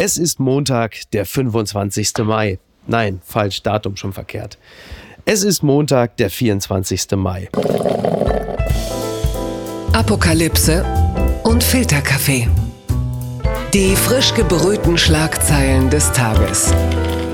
Es ist Montag, der 25. Mai. Nein, falsch, Datum schon verkehrt. Es ist Montag, der 24. Mai. Apokalypse und Filterkaffee. Die frisch gebrühten Schlagzeilen des Tages.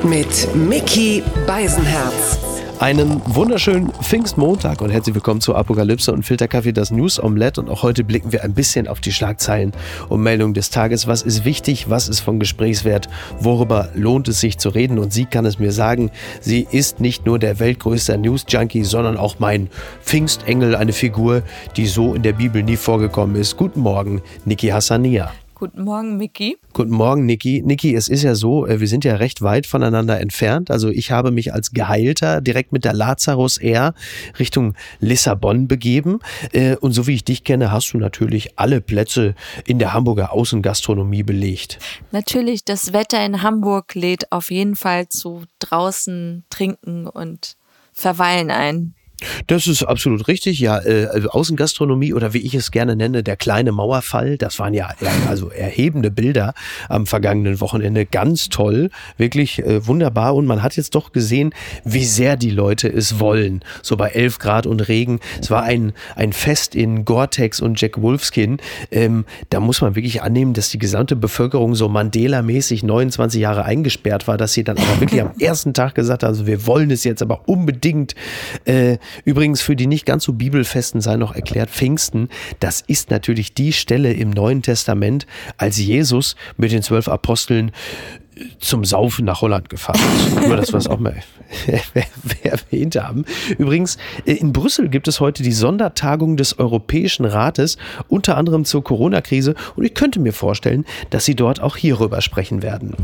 Mit Mickey Beisenherz. Einen wunderschönen Pfingstmontag und herzlich willkommen zu Apokalypse und Filterkaffee, das News Omelette. Und auch heute blicken wir ein bisschen auf die Schlagzeilen und Meldungen des Tages. Was ist wichtig? Was ist von Gesprächswert? Worüber lohnt es sich zu reden? Und sie kann es mir sagen. Sie ist nicht nur der weltgrößte News-Junkie, sondern auch mein Pfingstengel, eine Figur, die so in der Bibel nie vorgekommen ist. Guten Morgen, Niki Hassania. Guten Morgen, Miki. Guten Morgen, Niki. Niki, es ist ja so, äh, wir sind ja recht weit voneinander entfernt. Also ich habe mich als Geheilter direkt mit der Lazarus Air Richtung Lissabon begeben. Äh, und so wie ich dich kenne, hast du natürlich alle Plätze in der Hamburger Außengastronomie belegt. Natürlich, das Wetter in Hamburg lädt auf jeden Fall zu draußen trinken und verweilen ein. Das ist absolut richtig. Ja, äh, also Außengastronomie oder wie ich es gerne nenne, der kleine Mauerfall. Das waren ja also erhebende Bilder am vergangenen Wochenende. Ganz toll, wirklich äh, wunderbar. Und man hat jetzt doch gesehen, wie sehr die Leute es wollen. So bei 11 Grad und Regen. Es war ein, ein Fest in Gore-Tex und Jack Wolfskin. Ähm, da muss man wirklich annehmen, dass die gesamte Bevölkerung so Mandela-mäßig 29 Jahre eingesperrt war, dass sie dann aber wirklich am ersten Tag gesagt haben, also wir wollen es jetzt aber unbedingt äh, Übrigens für die nicht ganz so bibelfesten sei noch erklärt, Pfingsten, das ist natürlich die Stelle im Neuen Testament, als Jesus mit den zwölf Aposteln äh, zum Saufen nach Holland gefahren ist. Nur, dass wir es auch mal erwähnt haben. Übrigens, äh, in Brüssel gibt es heute die Sondertagung des Europäischen Rates, unter anderem zur Corona-Krise. Und ich könnte mir vorstellen, dass sie dort auch hierüber sprechen werden.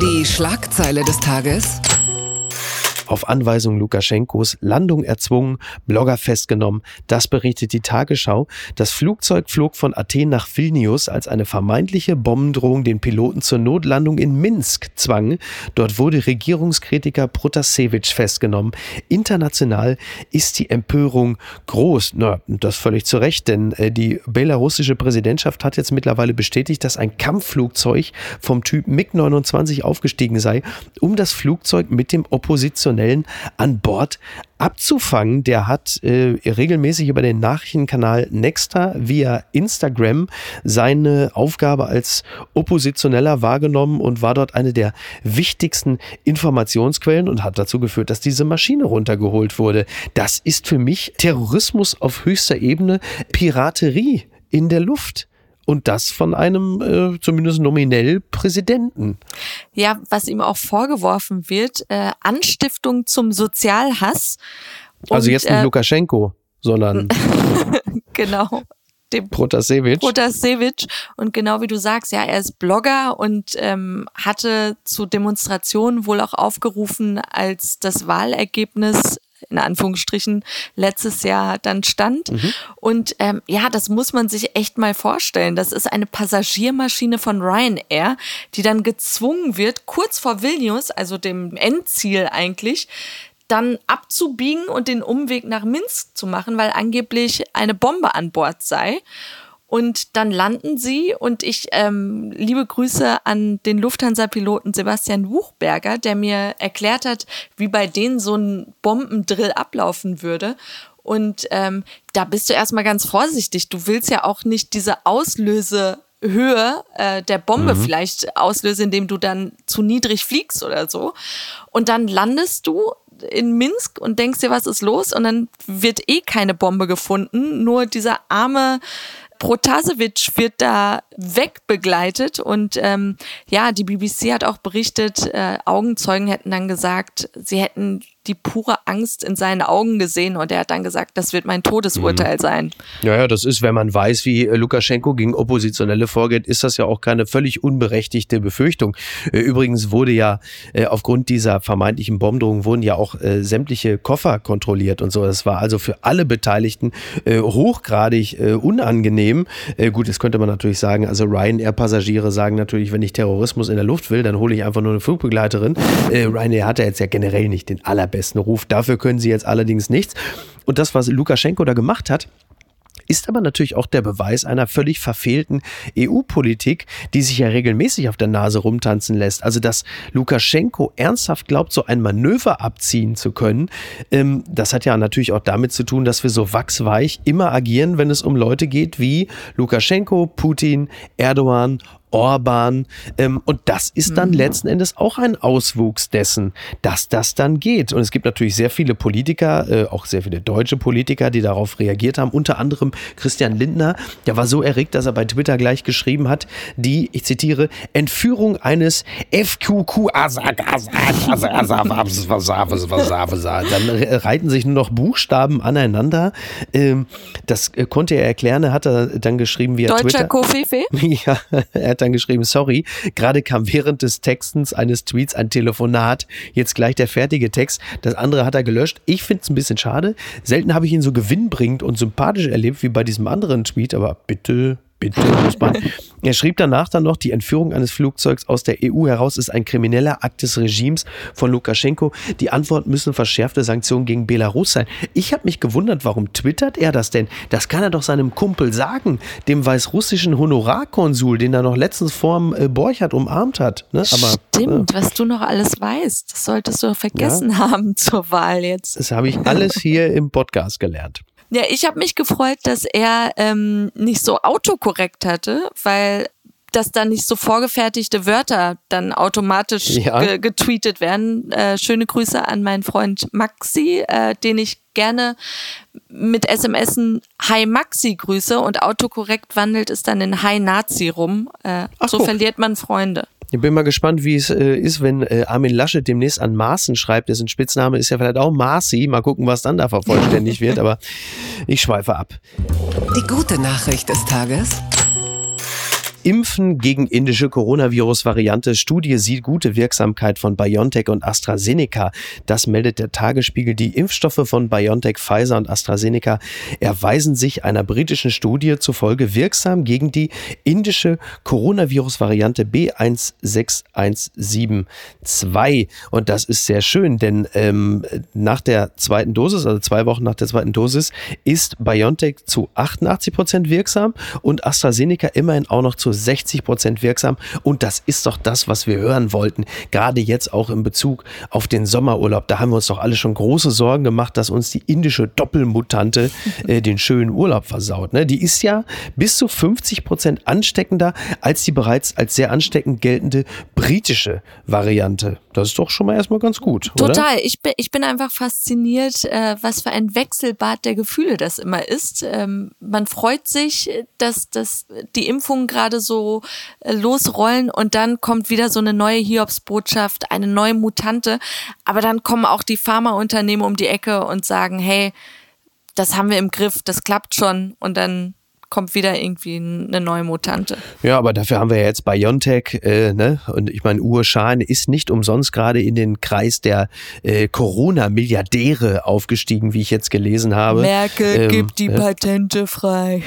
Die Schlagzeile des Tages auf Anweisung Lukaschenkos Landung erzwungen, Blogger festgenommen. Das berichtet die Tagesschau. Das Flugzeug flog von Athen nach Vilnius, als eine vermeintliche Bombendrohung den Piloten zur Notlandung in Minsk zwang. Dort wurde Regierungskritiker Protasevich festgenommen. International ist die Empörung groß. Na, das völlig zu Recht, denn äh, die belarussische Präsidentschaft hat jetzt mittlerweile bestätigt, dass ein Kampfflugzeug vom Typ MiG-29 aufgestiegen sei, um das Flugzeug mit dem Opposition Professionellen an Bord abzufangen. Der hat äh, regelmäßig über den Nachrichtenkanal Nexta via Instagram seine Aufgabe als Oppositioneller wahrgenommen und war dort eine der wichtigsten Informationsquellen und hat dazu geführt, dass diese Maschine runtergeholt wurde. Das ist für mich Terrorismus auf höchster Ebene, Piraterie in der Luft. Und das von einem äh, zumindest nominell Präsidenten. Ja, was ihm auch vorgeworfen wird, äh, Anstiftung zum Sozialhass. Also Und, also jetzt nicht äh, Lukaschenko, sondern genau dem Protasevich. Protasevich. Und genau wie du sagst, ja, er ist Blogger und ähm, hatte zu Demonstrationen wohl auch aufgerufen, als das Wahlergebnis in Anführungsstrichen letztes Jahr dann stand. Mhm. Und ähm, ja, das muss man sich echt mal vorstellen. Das ist eine Passagiermaschine von Ryanair, die dann gezwungen wird, kurz vor Vilnius, also dem Endziel eigentlich, dann abzubiegen und den Umweg nach Minsk zu machen, weil angeblich eine Bombe an Bord sei. Und dann landen sie und ich ähm, liebe Grüße an den Lufthansa-Piloten Sebastian Wuchberger, der mir erklärt hat, wie bei denen so ein Bombendrill ablaufen würde. Und ähm, da bist du erstmal ganz vorsichtig. Du willst ja auch nicht diese Auslöse Höhe äh, der Bombe mhm. vielleicht auslösen, indem du dann zu niedrig fliegst oder so. Und dann landest du in Minsk und denkst dir, was ist los? Und dann wird eh keine Bombe gefunden. Nur dieser arme Protasevich wird da wegbegleitet und ähm, ja, die BBC hat auch berichtet, äh, Augenzeugen hätten dann gesagt, sie hätten die pure Angst in seinen Augen gesehen und er hat dann gesagt, das wird mein Todesurteil mhm. sein. Ja, ja, das ist, wenn man weiß, wie äh, Lukaschenko gegen Oppositionelle vorgeht, ist das ja auch keine völlig unberechtigte Befürchtung. Äh, übrigens wurde ja äh, aufgrund dieser vermeintlichen Bombdrohung wurden ja auch sämtliche Koffer kontrolliert und so. Das war also für alle Beteiligten hochgradig unangenehm. gut, das könnte man natürlich sagen, also Ryanair-Passagiere sagen natürlich, wenn ich Terrorismus in der Luft will, dann hole ich einfach nur eine Flugbegleiterin. Ryanair hat ja jetzt ja generell nicht den allerbesten besten Ruf. Dafür können sie jetzt allerdings nichts. Und das, was Lukaschenko da gemacht hat, ist aber natürlich auch der Beweis einer völlig verfehlten EU-Politik, die sich ja regelmäßig auf der Nase rumtanzen lässt. Also, dass Lukaschenko ernsthaft glaubt, so ein Manöver abziehen zu können, ähm, das hat ja natürlich auch damit zu tun, dass wir so wachsweich immer agieren, wenn es um Leute geht wie Lukaschenko, Putin, Erdogan Orban. Ähm, und das ist dann mhm. letzten Endes auch ein Auswuchs dessen, dass das dann geht. Und es gibt natürlich sehr viele Politiker, äh, auch sehr viele deutsche Politiker, die darauf reagiert haben. Unter anderem Christian Lindner, der war so erregt, dass er bei Twitter gleich geschrieben hat, die, ich zitiere, Entführung eines FQQ. Dann reiten sich nur noch Buchstaben aneinander. Ähm, das konnte er erklären. Er hat dann geschrieben via Deutscher Twitter. Kofife? Ja, er hat dann geschrieben, sorry, gerade kam während des Textens eines Tweets ein Telefonat, jetzt gleich der fertige Text. Das andere hat er gelöscht. Ich finde es ein bisschen schade. Selten habe ich ihn so gewinnbringend und sympathisch erlebt wie bei diesem anderen Tweet, aber bitte Bitte muss man. Er schrieb danach dann noch, die Entführung eines Flugzeugs aus der EU heraus ist ein krimineller Akt des Regimes von Lukaschenko. Die Antwort müssen verschärfte Sanktionen gegen Belarus sein. Ich habe mich gewundert, warum twittert er das denn? Das kann er doch seinem Kumpel sagen, dem weißrussischen Honorarkonsul, den er noch letztens vorm äh, Borchardt umarmt hat. Ne? Aber, Stimmt, äh, was du noch alles weißt. Das solltest du vergessen ja. haben zur Wahl jetzt. Das habe ich alles hier im Podcast gelernt. Ja, ich habe mich gefreut, dass er ähm, nicht so autokorrekt hatte, weil dass da nicht so vorgefertigte Wörter dann automatisch ja. ge getweetet werden. Äh, schöne Grüße an meinen Freund Maxi, äh, den ich gerne mit SMS Hi Maxi grüße und autokorrekt wandelt es dann in Hi Nazi rum. Äh, so guck. verliert man Freunde. Ich bin mal gespannt, wie es äh, ist, wenn äh, Armin Laschet demnächst an Maaßen schreibt. Dessen Spitzname ist ja vielleicht auch Marci. Mal gucken, was dann da vervollständigt wird. Aber ich schweife ab. Die gute Nachricht des Tages. Impfen gegen indische Coronavirus-Variante. Studie sieht gute Wirksamkeit von BioNTech und AstraZeneca. Das meldet der Tagesspiegel. Die Impfstoffe von BioNTech, Pfizer und AstraZeneca erweisen sich einer britischen Studie zufolge wirksam gegen die indische Coronavirus-Variante B16172. Und das ist sehr schön, denn ähm, nach der zweiten Dosis, also zwei Wochen nach der zweiten Dosis, ist BioNTech zu 88 Prozent wirksam und AstraZeneca immerhin auch noch zu 60 Prozent wirksam. Und das ist doch das, was wir hören wollten. Gerade jetzt auch in Bezug auf den Sommerurlaub. Da haben wir uns doch alle schon große Sorgen gemacht, dass uns die indische Doppelmutante äh, den schönen Urlaub versaut. Ne? Die ist ja bis zu 50 Prozent ansteckender als die bereits als sehr ansteckend geltende britische Variante. Das ist doch schon mal erstmal ganz gut. Total. Oder? Ich, bin, ich bin einfach fasziniert, äh, was für ein Wechselbad der Gefühle das immer ist. Ähm, man freut sich, dass, dass die Impfung gerade so äh, losrollen und dann kommt wieder so eine neue Hiobsbotschaft, eine neue Mutante. Aber dann kommen auch die Pharmaunternehmen um die Ecke und sagen, hey, das haben wir im Griff, das klappt schon. Und dann kommt wieder irgendwie eine neue Mutante. Ja, aber dafür haben wir ja jetzt BioNTech, äh, ne? Und ich meine, Uwe Schahn ist nicht umsonst gerade in den Kreis der äh, Corona-Milliardäre aufgestiegen, wie ich jetzt gelesen habe. Merkel ähm, gibt die äh, Patente frei.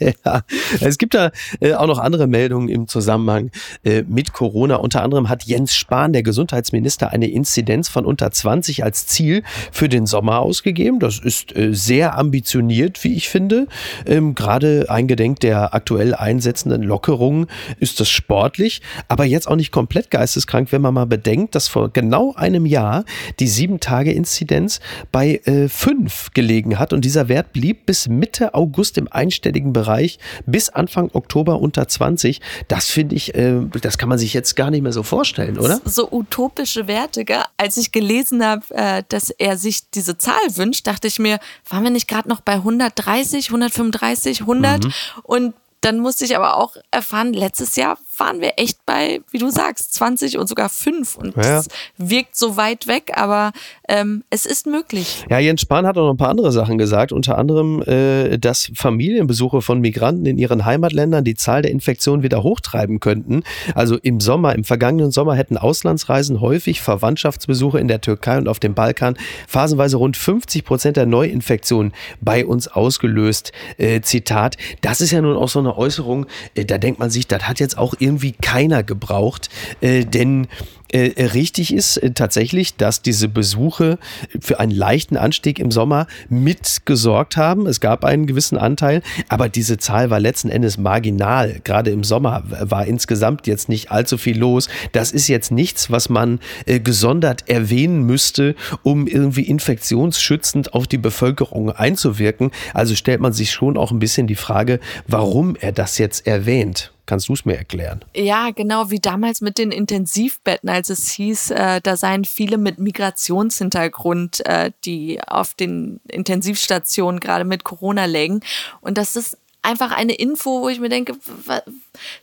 ja, es gibt da äh, auch noch andere Meldungen im Zusammenhang äh, mit Corona. Unter anderem hat Jens Spahn, der Gesundheitsminister, eine Inzidenz von unter 20 als Ziel für den Sommer ausgegeben. Das ist äh, sehr ambitioniert, wie ich finde. Ähm, Gerade eingedenk der aktuell einsetzenden Lockerungen ist das sportlich, aber jetzt auch nicht komplett geisteskrank, wenn man mal bedenkt, dass vor genau einem Jahr die 7-Tage-Inzidenz bei äh, 5 gelegen hat und dieser Wert blieb bis Mitte August im einstelligen Bereich, bis Anfang Oktober unter 20. Das finde ich, äh, das kann man sich jetzt gar nicht mehr so vorstellen, oder? So utopische Werte, gell? Als ich gelesen habe, äh, dass er sich diese Zahl wünscht, dachte ich mir, waren wir nicht gerade noch bei 130, 100 135, 100 mhm. und dann musste ich aber auch erfahren, letztes Jahr waren wir echt bei, wie du sagst, 20 und sogar 5. Und ja. das wirkt so weit weg, aber ähm, es ist möglich. Ja, Jens Spahn hat auch noch ein paar andere Sachen gesagt, unter anderem, äh, dass Familienbesuche von Migranten in ihren Heimatländern die Zahl der Infektionen wieder hochtreiben könnten. Also im Sommer, im vergangenen Sommer hätten Auslandsreisen häufig Verwandtschaftsbesuche in der Türkei und auf dem Balkan phasenweise rund 50 Prozent der Neuinfektionen bei uns ausgelöst. Äh, Zitat, das ist ja nun auch so eine Äußerung, äh, da denkt man sich, das hat jetzt auch irgendwie keiner gebraucht, äh, denn äh, richtig ist äh, tatsächlich, dass diese Besuche für einen leichten Anstieg im Sommer mitgesorgt haben. Es gab einen gewissen Anteil, aber diese Zahl war letzten Endes marginal. Gerade im Sommer war insgesamt jetzt nicht allzu viel los. Das ist jetzt nichts, was man äh, gesondert erwähnen müsste, um irgendwie infektionsschützend auf die Bevölkerung einzuwirken. Also stellt man sich schon auch ein bisschen die Frage, warum er das jetzt erwähnt. Kannst du es mir erklären? Ja, genau wie damals mit den Intensivbetten, als es hieß, äh, da seien viele mit Migrationshintergrund, äh, die auf den Intensivstationen gerade mit Corona lägen. Und das ist einfach eine Info, wo ich mir denke,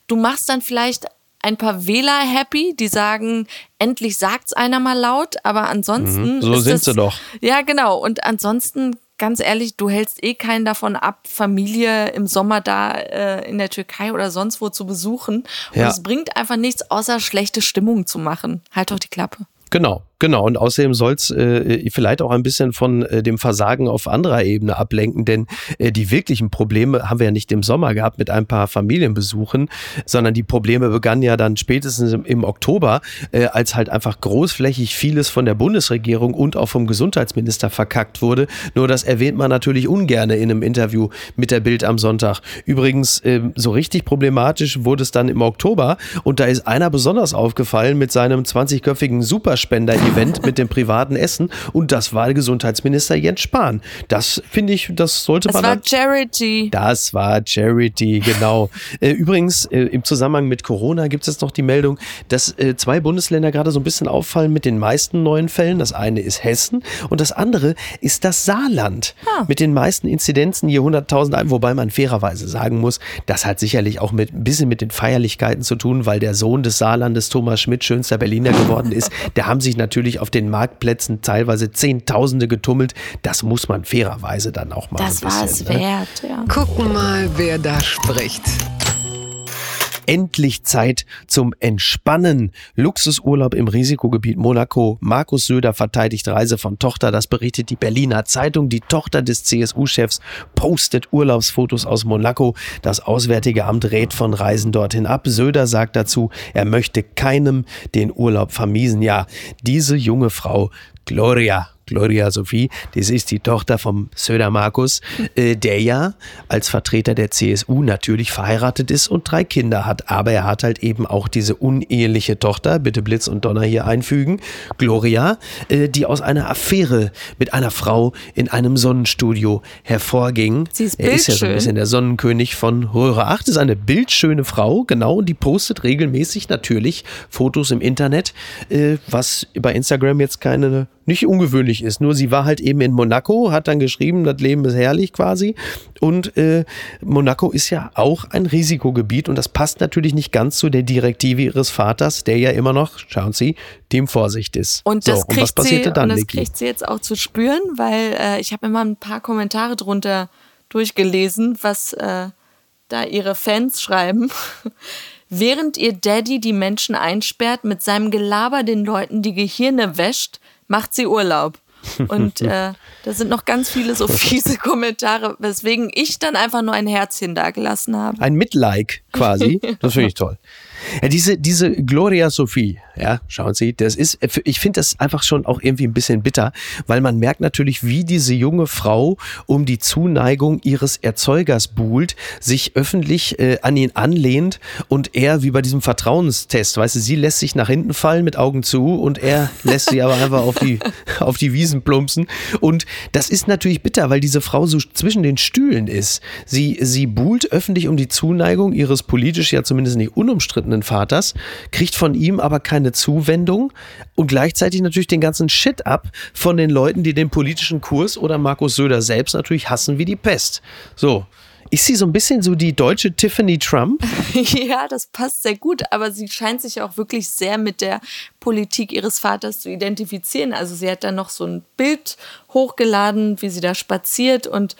du machst dann vielleicht ein paar Wähler happy, die sagen, endlich sagt's einer mal laut, aber ansonsten. Mhm, so sind das, sie doch. Ja, genau. Und ansonsten ganz ehrlich, du hältst eh keinen davon ab, Familie im Sommer da äh, in der Türkei oder sonst wo zu besuchen. Und ja. es bringt einfach nichts, außer schlechte Stimmung zu machen. Halt doch die Klappe. Genau, genau. Und außerdem soll es äh, vielleicht auch ein bisschen von äh, dem Versagen auf anderer Ebene ablenken, denn äh, die wirklichen Probleme haben wir ja nicht im Sommer gehabt mit ein paar Familienbesuchen, sondern die Probleme begannen ja dann spätestens im, im Oktober, äh, als halt einfach großflächig vieles von der Bundesregierung und auch vom Gesundheitsminister verkackt wurde. Nur das erwähnt man natürlich ungern in einem Interview mit der Bild am Sonntag. Übrigens, äh, so richtig problematisch wurde es dann im Oktober und da ist einer besonders aufgefallen mit seinem 20-köpfigen Super Spender-Event mit dem privaten Essen und das war Gesundheitsminister Jens Spahn. Das finde ich, das sollte das man. Das war Charity. Das war Charity, genau. Äh, übrigens, äh, im Zusammenhang mit Corona gibt es noch die Meldung, dass äh, zwei Bundesländer gerade so ein bisschen auffallen mit den meisten neuen Fällen. Das eine ist Hessen und das andere ist das Saarland ah. mit den meisten Inzidenzen je 100.000 ein, wobei man fairerweise sagen muss, das hat sicherlich auch mit ein bisschen mit den Feierlichkeiten zu tun, weil der Sohn des Saarlandes Thomas Schmidt schönster Berliner geworden ist. Der haben sich natürlich auf den Marktplätzen teilweise Zehntausende getummelt. Das muss man fairerweise dann auch mal. Das war es ne? wert, ja. Gucken mal, wer da spricht endlich Zeit zum Entspannen. Luxusurlaub im Risikogebiet Monaco. Markus Söder verteidigt Reise von Tochter. Das berichtet die Berliner Zeitung. Die Tochter des CSU-Chefs postet Urlaubsfotos aus Monaco. Das Auswärtige Amt rät von Reisen dorthin ab. Söder sagt dazu, er möchte keinem den Urlaub vermiesen. Ja, diese junge Frau Gloria Gloria Sophie, das ist die Tochter vom Söder Markus, äh, der ja als Vertreter der CSU natürlich verheiratet ist und drei Kinder hat. Aber er hat halt eben auch diese uneheliche Tochter, bitte Blitz und Donner hier einfügen, Gloria, äh, die aus einer Affäre mit einer Frau in einem Sonnenstudio hervorging. Sie ist er ist ja so ein bisschen der Sonnenkönig von Röhre 8, ist eine bildschöne Frau, genau, und die postet regelmäßig natürlich Fotos im Internet, äh, was bei Instagram jetzt keine nicht ungewöhnlich ist. Nur sie war halt eben in Monaco, hat dann geschrieben, das Leben ist herrlich quasi. Und äh, Monaco ist ja auch ein Risikogebiet und das passt natürlich nicht ganz zu der Direktive ihres Vaters, der ja immer noch, schauen Sie, dem Vorsicht ist. Und das, so, kriegt, und was passierte sie, dann, und das kriegt sie jetzt auch zu spüren, weil äh, ich habe immer ein paar Kommentare drunter durchgelesen, was äh, da ihre Fans schreiben. Während ihr Daddy die Menschen einsperrt, mit seinem Gelaber den Leuten die Gehirne wäscht, macht sie Urlaub. Und äh, da sind noch ganz viele so fiese Kommentare, weswegen ich dann einfach nur ein Herzchen dagelassen habe. Ein Mitlike quasi. Das finde ich toll. Ja, diese, diese Gloria Sophie, ja, schauen Sie, das ist, ich finde das einfach schon auch irgendwie ein bisschen bitter, weil man merkt natürlich, wie diese junge Frau um die Zuneigung ihres Erzeugers buhlt, sich öffentlich äh, an ihn anlehnt und er wie bei diesem Vertrauenstest, weißt du, sie lässt sich nach hinten fallen mit Augen zu und er lässt sie aber einfach auf die, auf die Wiesen plumpsen. Und das ist natürlich bitter, weil diese Frau so zwischen den Stühlen ist. Sie, sie buhlt öffentlich um die Zuneigung ihres politisch ja zumindest nicht unumstrittenen eigenen Vaters, kriegt von ihm aber keine Zuwendung und gleichzeitig natürlich den ganzen Shit ab von den Leuten, die den politischen Kurs oder Markus Söder selbst natürlich hassen wie die Pest. So. Ist sie so ein bisschen so die deutsche Tiffany Trump? ja, das passt sehr gut, aber sie scheint sich auch wirklich sehr mit der Politik ihres Vaters zu identifizieren. Also sie hat dann noch so ein Bild hochgeladen, wie sie da spaziert und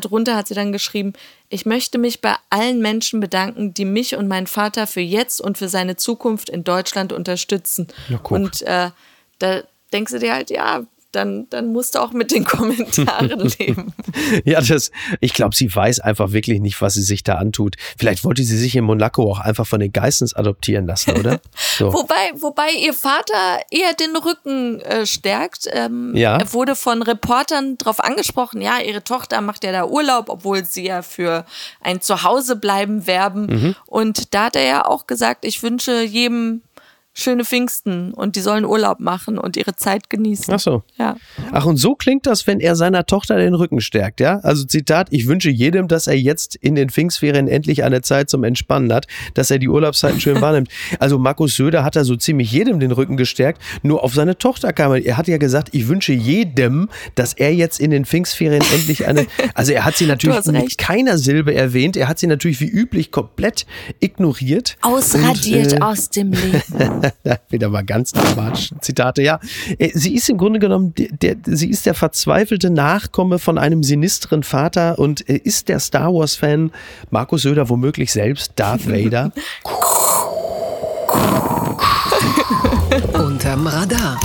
darunter hat sie dann geschrieben, ich möchte mich bei allen Menschen bedanken, die mich und meinen Vater für jetzt und für seine Zukunft in Deutschland unterstützen. Ja, und äh, da denkst du dir halt, ja, dann, dann musst du auch mit den Kommentaren leben. ja, das, ich glaube, sie weiß einfach wirklich nicht, was sie sich da antut. Vielleicht wollte sie sich in Monaco auch einfach von den Geistens adoptieren lassen, oder? So. wobei, wobei ihr Vater eher den Rücken äh, stärkt. Ähm, ja. Er wurde von Reportern darauf angesprochen, ja, ihre Tochter macht ja da Urlaub, obwohl sie ja für ein Zuhausebleiben werben. Mhm. Und da hat er ja auch gesagt, ich wünsche jedem schöne Pfingsten und die sollen Urlaub machen und ihre Zeit genießen. Ach so. Ja. Ach, und so klingt das, wenn er seiner Tochter den Rücken stärkt, ja? Also Zitat, ich wünsche jedem, dass er jetzt in den Pfingstferien endlich eine Zeit zum Entspannen hat, dass er die Urlaubszeiten schön wahrnimmt. Also Markus Söder hat da so ziemlich jedem den Rücken gestärkt, nur auf seine Tochter kam er. Er hat ja gesagt, ich wünsche jedem, dass er jetzt in den Pfingstferien endlich eine, also er hat sie natürlich mit keiner Silbe erwähnt, er hat sie natürlich wie üblich komplett ignoriert. Ausradiert und, äh, aus dem Leben. Wieder mal ganz dramatisch. Zitate, ja. Äh, sie ist im Grunde genommen, der, sie ist der verzweifelte Nachkomme von einem sinistren Vater und äh, ist der Star Wars-Fan Markus Söder womöglich selbst Darth Vader? Unterm Radar.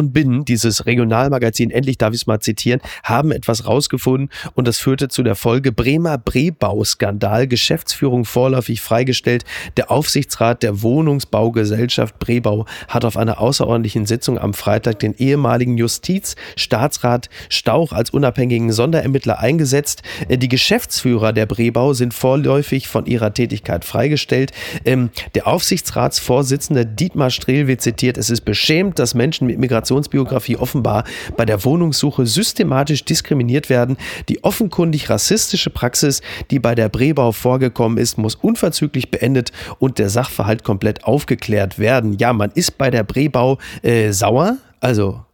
Und Binnen, dieses Regionalmagazin, endlich darf ich es mal zitieren, haben etwas rausgefunden und das führte zu der Folge Bremer Brebau-Skandal, Geschäftsführung vorläufig freigestellt. Der Aufsichtsrat der Wohnungsbaugesellschaft Brebau hat auf einer außerordentlichen Sitzung am Freitag den ehemaligen Justizstaatsrat Stauch als unabhängigen Sonderermittler eingesetzt. Äh, die Geschäftsführer der Brebau sind vorläufig von ihrer Tätigkeit freigestellt. Ähm, der Aufsichtsratsvorsitzende Dietmar Strehl wird zitiert, es ist beschämt, dass Menschen mit Migrationsbiografie offenbar bei der Wohnungssuche systematisch diskriminiert werden. Die offenkundig rassistische Praxis, die bei der Brebau vorgekommen ist, muss unverzüglich beendet und der Sachverhalt komplett aufgeklärt werden. Ja, man ist bei der Brebau äh, sauer, also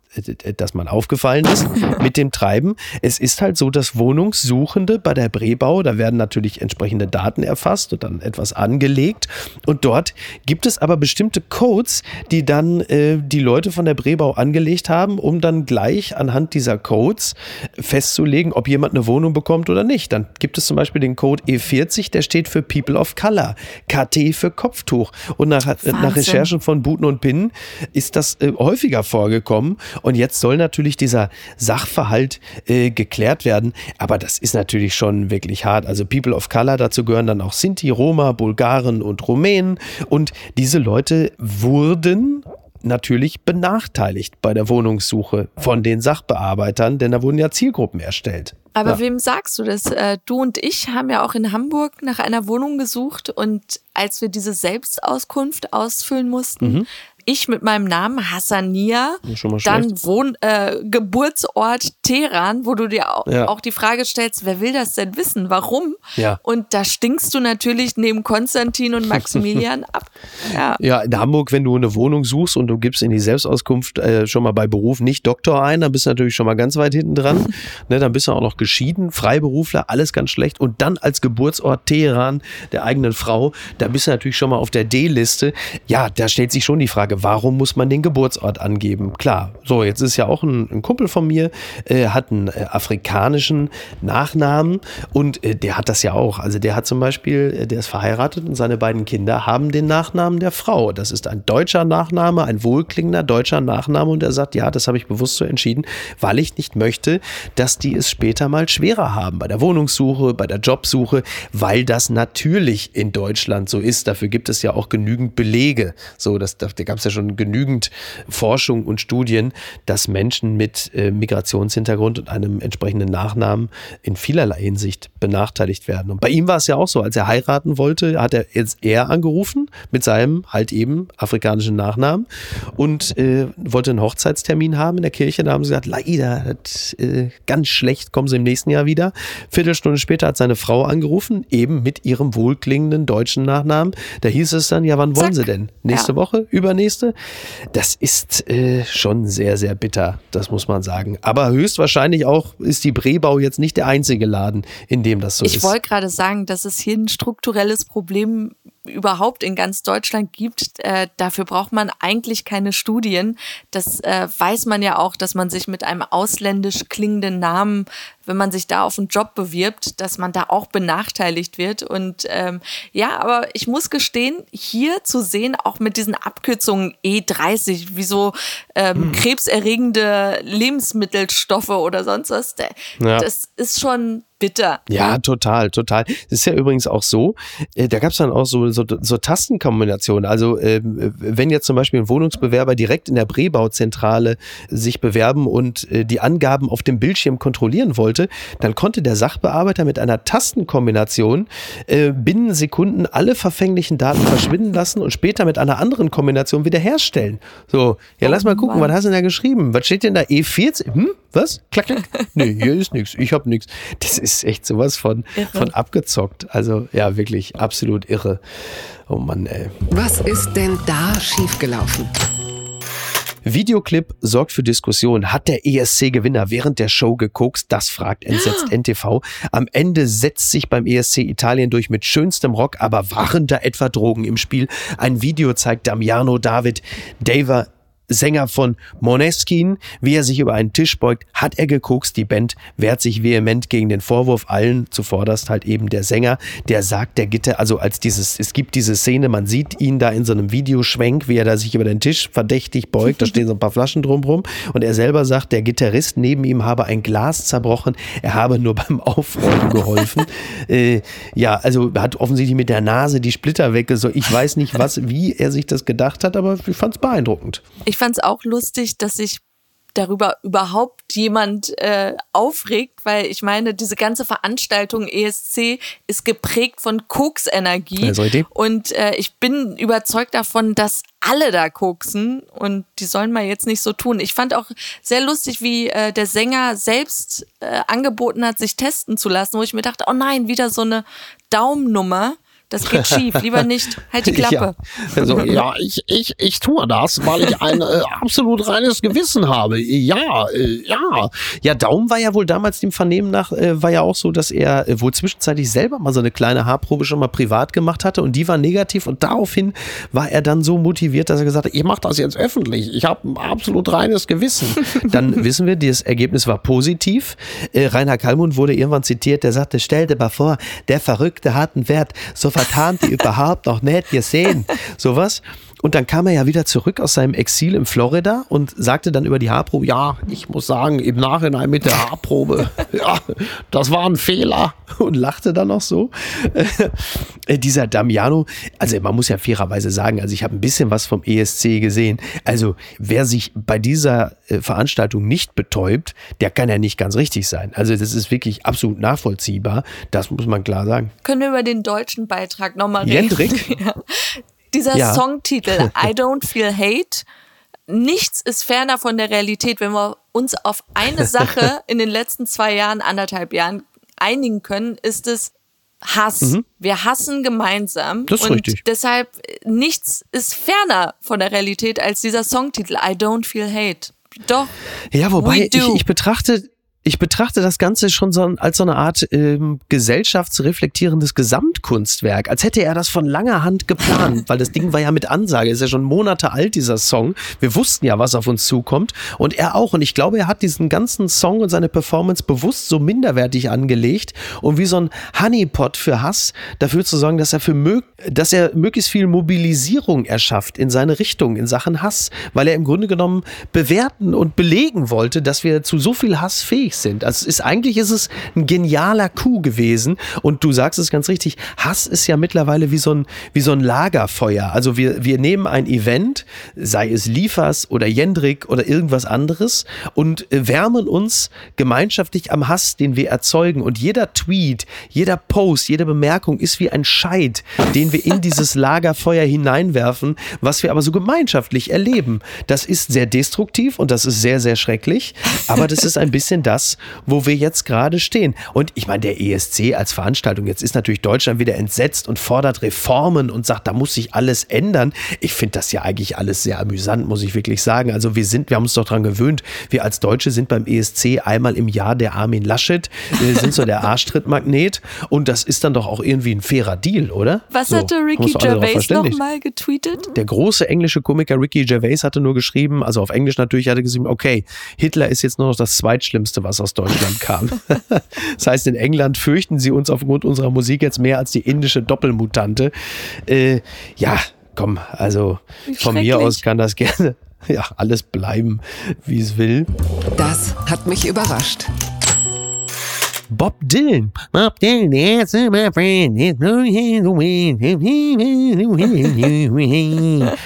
dass man aufgefallen ist mit dem Treiben. Es ist halt so, dass Wohnungssuchende bei der Brebau, da werden natürlich entsprechende Daten erfasst und dann etwas angelegt. Und dort gibt es aber bestimmte Codes, die dann äh, die Leute von der Brebau angelegt haben, um dann gleich anhand dieser Codes festzulegen, ob jemand eine Wohnung bekommt oder nicht. Dann gibt es zum Beispiel den Code E40, der steht für People of Color, KT für Kopftuch. Und nach, nach Recherchen von Buten und Pinnen ist das äh, häufiger vorgekommen. Und jetzt soll natürlich dieser Sachverhalt äh, geklärt werden. Aber das ist natürlich schon wirklich hart. Also People of Color, dazu gehören dann auch Sinti, Roma, Bulgaren und Rumänen. Und diese Leute wurden natürlich benachteiligt bei der Wohnungssuche von den Sachbearbeitern, denn da wurden ja Zielgruppen erstellt. Aber ja. wem sagst du das? Äh, du und ich haben ja auch in Hamburg nach einer Wohnung gesucht und als wir diese Selbstauskunft ausfüllen mussten, mhm ich mit meinem Namen Hassania, dann Wohn äh, Geburtsort Teheran, wo du dir auch, ja. auch, die Frage stellst, wer will das denn wissen? Warum? Ja. Und da stinkst du natürlich neben Konstantin und Maximilian ab. Ja. ja, in Hamburg, wenn du eine Wohnung suchst und du gibst in die Selbstauskunft äh, schon mal bei Beruf nicht Doktor ein, dann bist du natürlich schon mal ganz weit hinten dran. ne, dann bist du auch noch geschieden, Freiberufler, alles ganz schlecht. Und dann als Geburtsort Teheran der eigenen Frau, da bist du natürlich schon mal auf der D-Liste. Ja, da stellt sich schon die Frage, warum muss man den Geburtsort angeben? Klar, so, jetzt ist ja auch ein, ein Kumpel von mir, äh, hat einen äh, afrikanischen Nachnamen und äh, der hat das ja auch. Also der hat zum Beispiel, äh, der ist verheiratet und seine beiden Kinder haben den Nachnamen der Frau. Das ist ein deutscher Nachname, ein wohlklingender deutscher Nachname und er sagt, ja, das habe ich bewusst so entschieden, weil ich nicht möchte, dass die es später mal schwerer haben bei der Wohnungssuche, bei der Jobsuche, weil das natürlich in Deutschland so ist. Dafür gibt es ja auch genügend Belege. So, das, da, da gab es ja schon genügend Forschung und Studien, dass Menschen mit äh, Migrationshintergrund und einem entsprechenden Nachnamen in vielerlei Hinsicht benachteiligt werden. Und bei ihm war es ja auch so, als er heiraten wollte, hat er jetzt er angerufen mit seinem halt eben afrikanischen Nachnamen und äh, wollte einen Hochzeitstermin haben in der Kirche. Da haben sie gesagt, leider, das, äh, ganz schlecht, kommen sie im nächsten Jahr wieder. Viertelstunde später hat seine Frau angerufen, eben mit ihrem wohlklingenden deutschen Nachnamen. Da hieß es dann, ja, wann wollen Zack. sie denn? Nächste ja. Woche? Übernächste? Das ist äh, schon sehr, sehr bitter, das muss man sagen. Aber höchstwahrscheinlich auch ist die Brebau jetzt nicht der einzige Laden, in dem das so ich ist. Ich wollte gerade sagen, dass es hier ein strukturelles Problem überhaupt in ganz Deutschland gibt. Äh, dafür braucht man eigentlich keine Studien. Das äh, weiß man ja auch, dass man sich mit einem ausländisch klingenden Namen wenn man sich da auf einen Job bewirbt, dass man da auch benachteiligt wird. Und ähm, ja, aber ich muss gestehen, hier zu sehen, auch mit diesen Abkürzungen E30, wie so ähm, hm. krebserregende Lebensmittelstoffe oder sonst was, ja. das ist schon bitter. Ja, total, total. Das ist ja übrigens auch so, äh, da gab es dann auch so, so, so Tastenkombinationen. Also äh, wenn jetzt zum Beispiel ein Wohnungsbewerber direkt in der Präbauzentrale sich bewerben und äh, die Angaben auf dem Bildschirm kontrollieren wollte, dann konnte der Sachbearbeiter mit einer Tastenkombination äh, binnen Sekunden alle verfänglichen Daten verschwinden lassen und später mit einer anderen Kombination wiederherstellen. So, ja, oh, lass mal gucken, was hast du denn da geschrieben? Was steht denn da? E14? Hm? Was? Klack, klack. nee, hier ist nichts. Ich habe nichts. Das ist echt sowas von, von abgezockt. Also ja, wirklich absolut irre. Oh Mann, ey. Was ist denn da schiefgelaufen? Videoclip sorgt für Diskussion. Hat der ESC-Gewinner während der Show gekokst? Das fragt entsetzt NTV. Am Ende setzt sich beim ESC Italien durch mit schönstem Rock, aber waren da etwa Drogen im Spiel? Ein Video zeigt Damiano David Daver Sänger von Moneskin, wie er sich über einen Tisch beugt, hat er gekokst. Die Band wehrt sich vehement gegen den Vorwurf, allen zuvorderst halt eben der Sänger, der sagt, der Gitter, also als dieses, es gibt diese Szene, man sieht ihn da in so einem Videoschwenk, wie er da sich über den Tisch verdächtig beugt, da stehen so ein paar Flaschen drumrum und er selber sagt, der Gitarrist neben ihm habe ein Glas zerbrochen, er habe nur beim Aufräumen geholfen. äh, ja, also hat offensichtlich mit der Nase die Splitter weggesogen. Ich weiß nicht, was, wie er sich das gedacht hat, aber ich fand es beeindruckend. Ich ich fand es auch lustig, dass sich darüber überhaupt jemand äh, aufregt, weil ich meine, diese ganze Veranstaltung ESC ist geprägt von Koksenergie. Und äh, ich bin überzeugt davon, dass alle da koksen und die sollen mal jetzt nicht so tun. Ich fand auch sehr lustig, wie äh, der Sänger selbst äh, angeboten hat, sich testen zu lassen, wo ich mir dachte, oh nein, wieder so eine Daumennummer das geht schief. Lieber nicht. Halt die Klappe. Ja, also, ja ich, ich, ich tue das, weil ich ein äh, absolut reines Gewissen habe. Ja, äh, ja. Ja, Daum war ja wohl damals dem Vernehmen nach, äh, war ja auch so, dass er äh, wohl zwischenzeitlich selber mal so eine kleine Haarprobe schon mal privat gemacht hatte und die war negativ und daraufhin war er dann so motiviert, dass er gesagt hat, ich mache das jetzt öffentlich. Ich habe ein absolut reines Gewissen. dann wissen wir, das Ergebnis war positiv. Äh, Rainer Kallmund wurde irgendwann zitiert, der sagte, stell dir mal vor, der Verrückte hat einen Wert, so vertan die überhaupt noch nicht gesehen. Sowas. Und dann kam er ja wieder zurück aus seinem Exil in Florida und sagte dann über die Haarprobe, ja, ich muss sagen, im Nachhinein mit der Haarprobe, ja, das war ein Fehler und lachte dann auch so. Äh, dieser Damiano, also man muss ja fairerweise sagen, also ich habe ein bisschen was vom ESC gesehen. Also wer sich bei dieser äh, Veranstaltung nicht betäubt, der kann ja nicht ganz richtig sein. Also das ist wirklich absolut nachvollziehbar. Das muss man klar sagen. Können wir über den deutschen Beitrag nochmal reden? Jendrik? ja dieser ja. Songtitel I Don't Feel Hate. Nichts ist ferner von der Realität, wenn wir uns auf eine Sache in den letzten zwei Jahren, anderthalb Jahren einigen können, ist es Hass. Mhm. Wir hassen gemeinsam. Das ist und richtig. deshalb nichts ist ferner von der Realität als dieser Songtitel I Don't Feel Hate. Doch. Ja, wobei ich, ich betrachte ich betrachte das Ganze schon so als so eine Art ähm, gesellschaftsreflektierendes Gesamtkunstwerk, als hätte er das von langer Hand geplant, weil das Ding war ja mit Ansage, ist ja schon Monate alt, dieser Song. Wir wussten ja, was auf uns zukommt und er auch. Und ich glaube, er hat diesen ganzen Song und seine Performance bewusst so minderwertig angelegt und wie so ein Honeypot für Hass dafür zu sorgen, dass er für mög dass er möglichst viel Mobilisierung erschafft in seine Richtung in Sachen Hass, weil er im Grunde genommen bewerten und belegen wollte, dass wir zu so viel Hass fähig sind. Also es ist, eigentlich ist es ein genialer Coup gewesen. Und du sagst es ganz richtig, Hass ist ja mittlerweile wie so ein, wie so ein Lagerfeuer. Also wir, wir nehmen ein Event, sei es Liefers oder Jendrik oder irgendwas anderes und wärmen uns gemeinschaftlich am Hass, den wir erzeugen. Und jeder Tweet, jeder Post, jede Bemerkung ist wie ein Scheit, den wir in dieses Lagerfeuer hineinwerfen, was wir aber so gemeinschaftlich erleben. Das ist sehr destruktiv und das ist sehr, sehr schrecklich. Aber das ist ein bisschen das, das, wo wir jetzt gerade stehen. Und ich meine, der ESC als Veranstaltung, jetzt ist natürlich Deutschland wieder entsetzt und fordert Reformen und sagt, da muss sich alles ändern. Ich finde das ja eigentlich alles sehr amüsant, muss ich wirklich sagen. Also wir sind, wir haben uns doch daran gewöhnt, wir als Deutsche sind beim ESC einmal im Jahr der Armin Laschet, wir sind so der Arschtrittmagnet und das ist dann doch auch irgendwie ein fairer Deal, oder? Was so, hatte Ricky Gervais nochmal getweetet? Der große englische Komiker Ricky Gervais hatte nur geschrieben, also auf Englisch natürlich, hatte geschrieben, okay, Hitler ist jetzt nur noch das zweitschlimmste, was aus Deutschland kam. das heißt, in England fürchten sie uns aufgrund unserer Musik jetzt mehr als die indische Doppelmutante. Äh, ja, komm, also von mir aus kann das gerne ja, alles bleiben, wie es will. Das hat mich überrascht. Bob Dylan. Bob Dylan, that's my friend.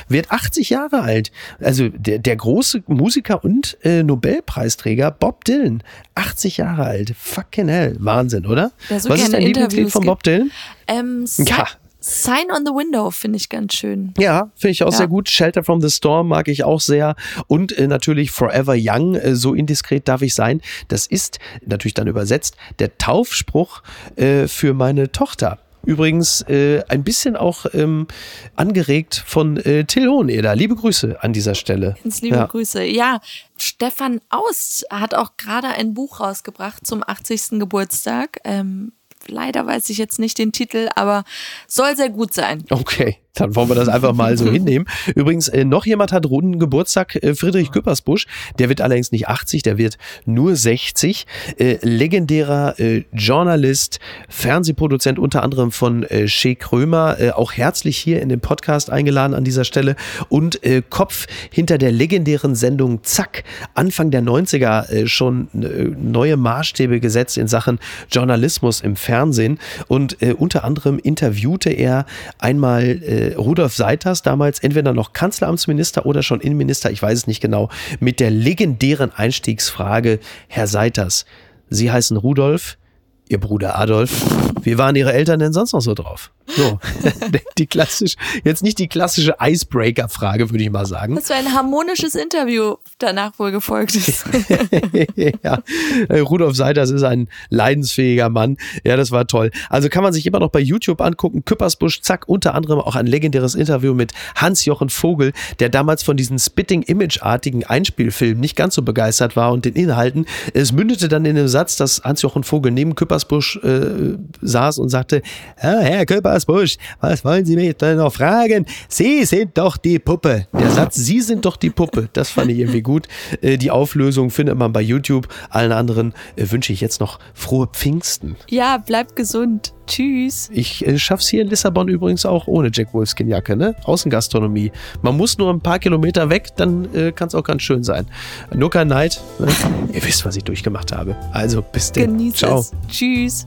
Wird 80 Jahre alt. Also der, der große Musiker und äh, Nobelpreisträger Bob Dylan. 80 Jahre alt. Fucking hell. Wahnsinn, oder? Der so Was ist dein Lieblingslied von Bob Dylan? Ähm, Ja. Sign on the Window finde ich ganz schön. Ja, finde ich auch Ja. sehr gut. Shelter from the Storm mag ich auch sehr. Und äh, natürlich Forever Young, äh, so indiskret darf ich sein. Das ist natürlich dann übersetzt der Taufspruch äh, für meine Tochter. Übrigens äh, ein bisschen auch ähm, angeregt von äh, Till Hoheneder. Liebe Grüße an dieser Stelle. Ganz liebe Ja. Grüße. Ja, Stefan Aust hat auch gerade ein Buch rausgebracht zum 80. Geburtstag. Ähm, leider weiß ich jetzt nicht den Titel, aber soll sehr gut sein. Okay, dann wollen wir das einfach mal so hinnehmen. Übrigens, äh, noch jemand hat runden Geburtstag, äh, Friedrich Küppersbusch. Der wird allerdings nicht 80, der wird nur 60. Äh, legendärer äh, Journalist, Fernsehproduzent unter anderem von äh, Shea Krömer, äh, auch herzlich hier in den Podcast eingeladen an dieser Stelle und äh, Kopf hinter der legendären Sendung Zack, Anfang der 90er äh, schon neue Maßstäbe gesetzt in Sachen Journalismus im Fernsehen und unter anderem interviewte er einmal äh, Rudolf Seiters, damals entweder noch Kanzleramtsminister oder schon Innenminister, ich weiß es nicht genau, mit der legendären Einstiegsfrage, Herr Seiters, Sie heißen Rudolf, Ihr Bruder Adolf, wie waren Ihre Eltern denn sonst noch so drauf? So, die klassisch, jetzt nicht die klassische Icebreaker-Frage, würde ich mal sagen. Was für ein harmonisches Interview danach wohl gefolgt ist. ja, äh, Rudolf Seiters ist ein leidensfähiger Mann. Ja, das war toll. Also kann man sich immer noch bei YouTube angucken. Küppersbusch, zack, unter anderem auch ein legendäres Interview mit Hans-Jochen Vogel, der damals von diesen Spitting-Image-artigen Einspielfilmen nicht ganz so begeistert war und den Inhalten. Es mündete dann in dem Satz, dass Hans-Jochen Vogel neben Küppersbusch äh, saß und sagte, ja, Herr Küppersbusch, was wollen Sie mich denn noch fragen? Sie sind doch die Puppe. Der Satz, Sie sind doch die Puppe, das fand ich irgendwie gut. Äh, die Auflösung findet man bei YouTube. Allen anderen äh, wünsche ich jetzt noch frohe Pfingsten. Ja, bleibt gesund. Tschüss. Ich äh, schaff's hier in Lissabon übrigens auch ohne Jack Wolfskin Jacke, ne? Außengastronomie. Man muss nur ein paar Kilometer weg, dann äh, kann es auch ganz schön sein. Nur kein Neid. Ne? Ihr wisst, was ich durchgemacht habe. Also bis. Genieß Ciao. es. Tschüss.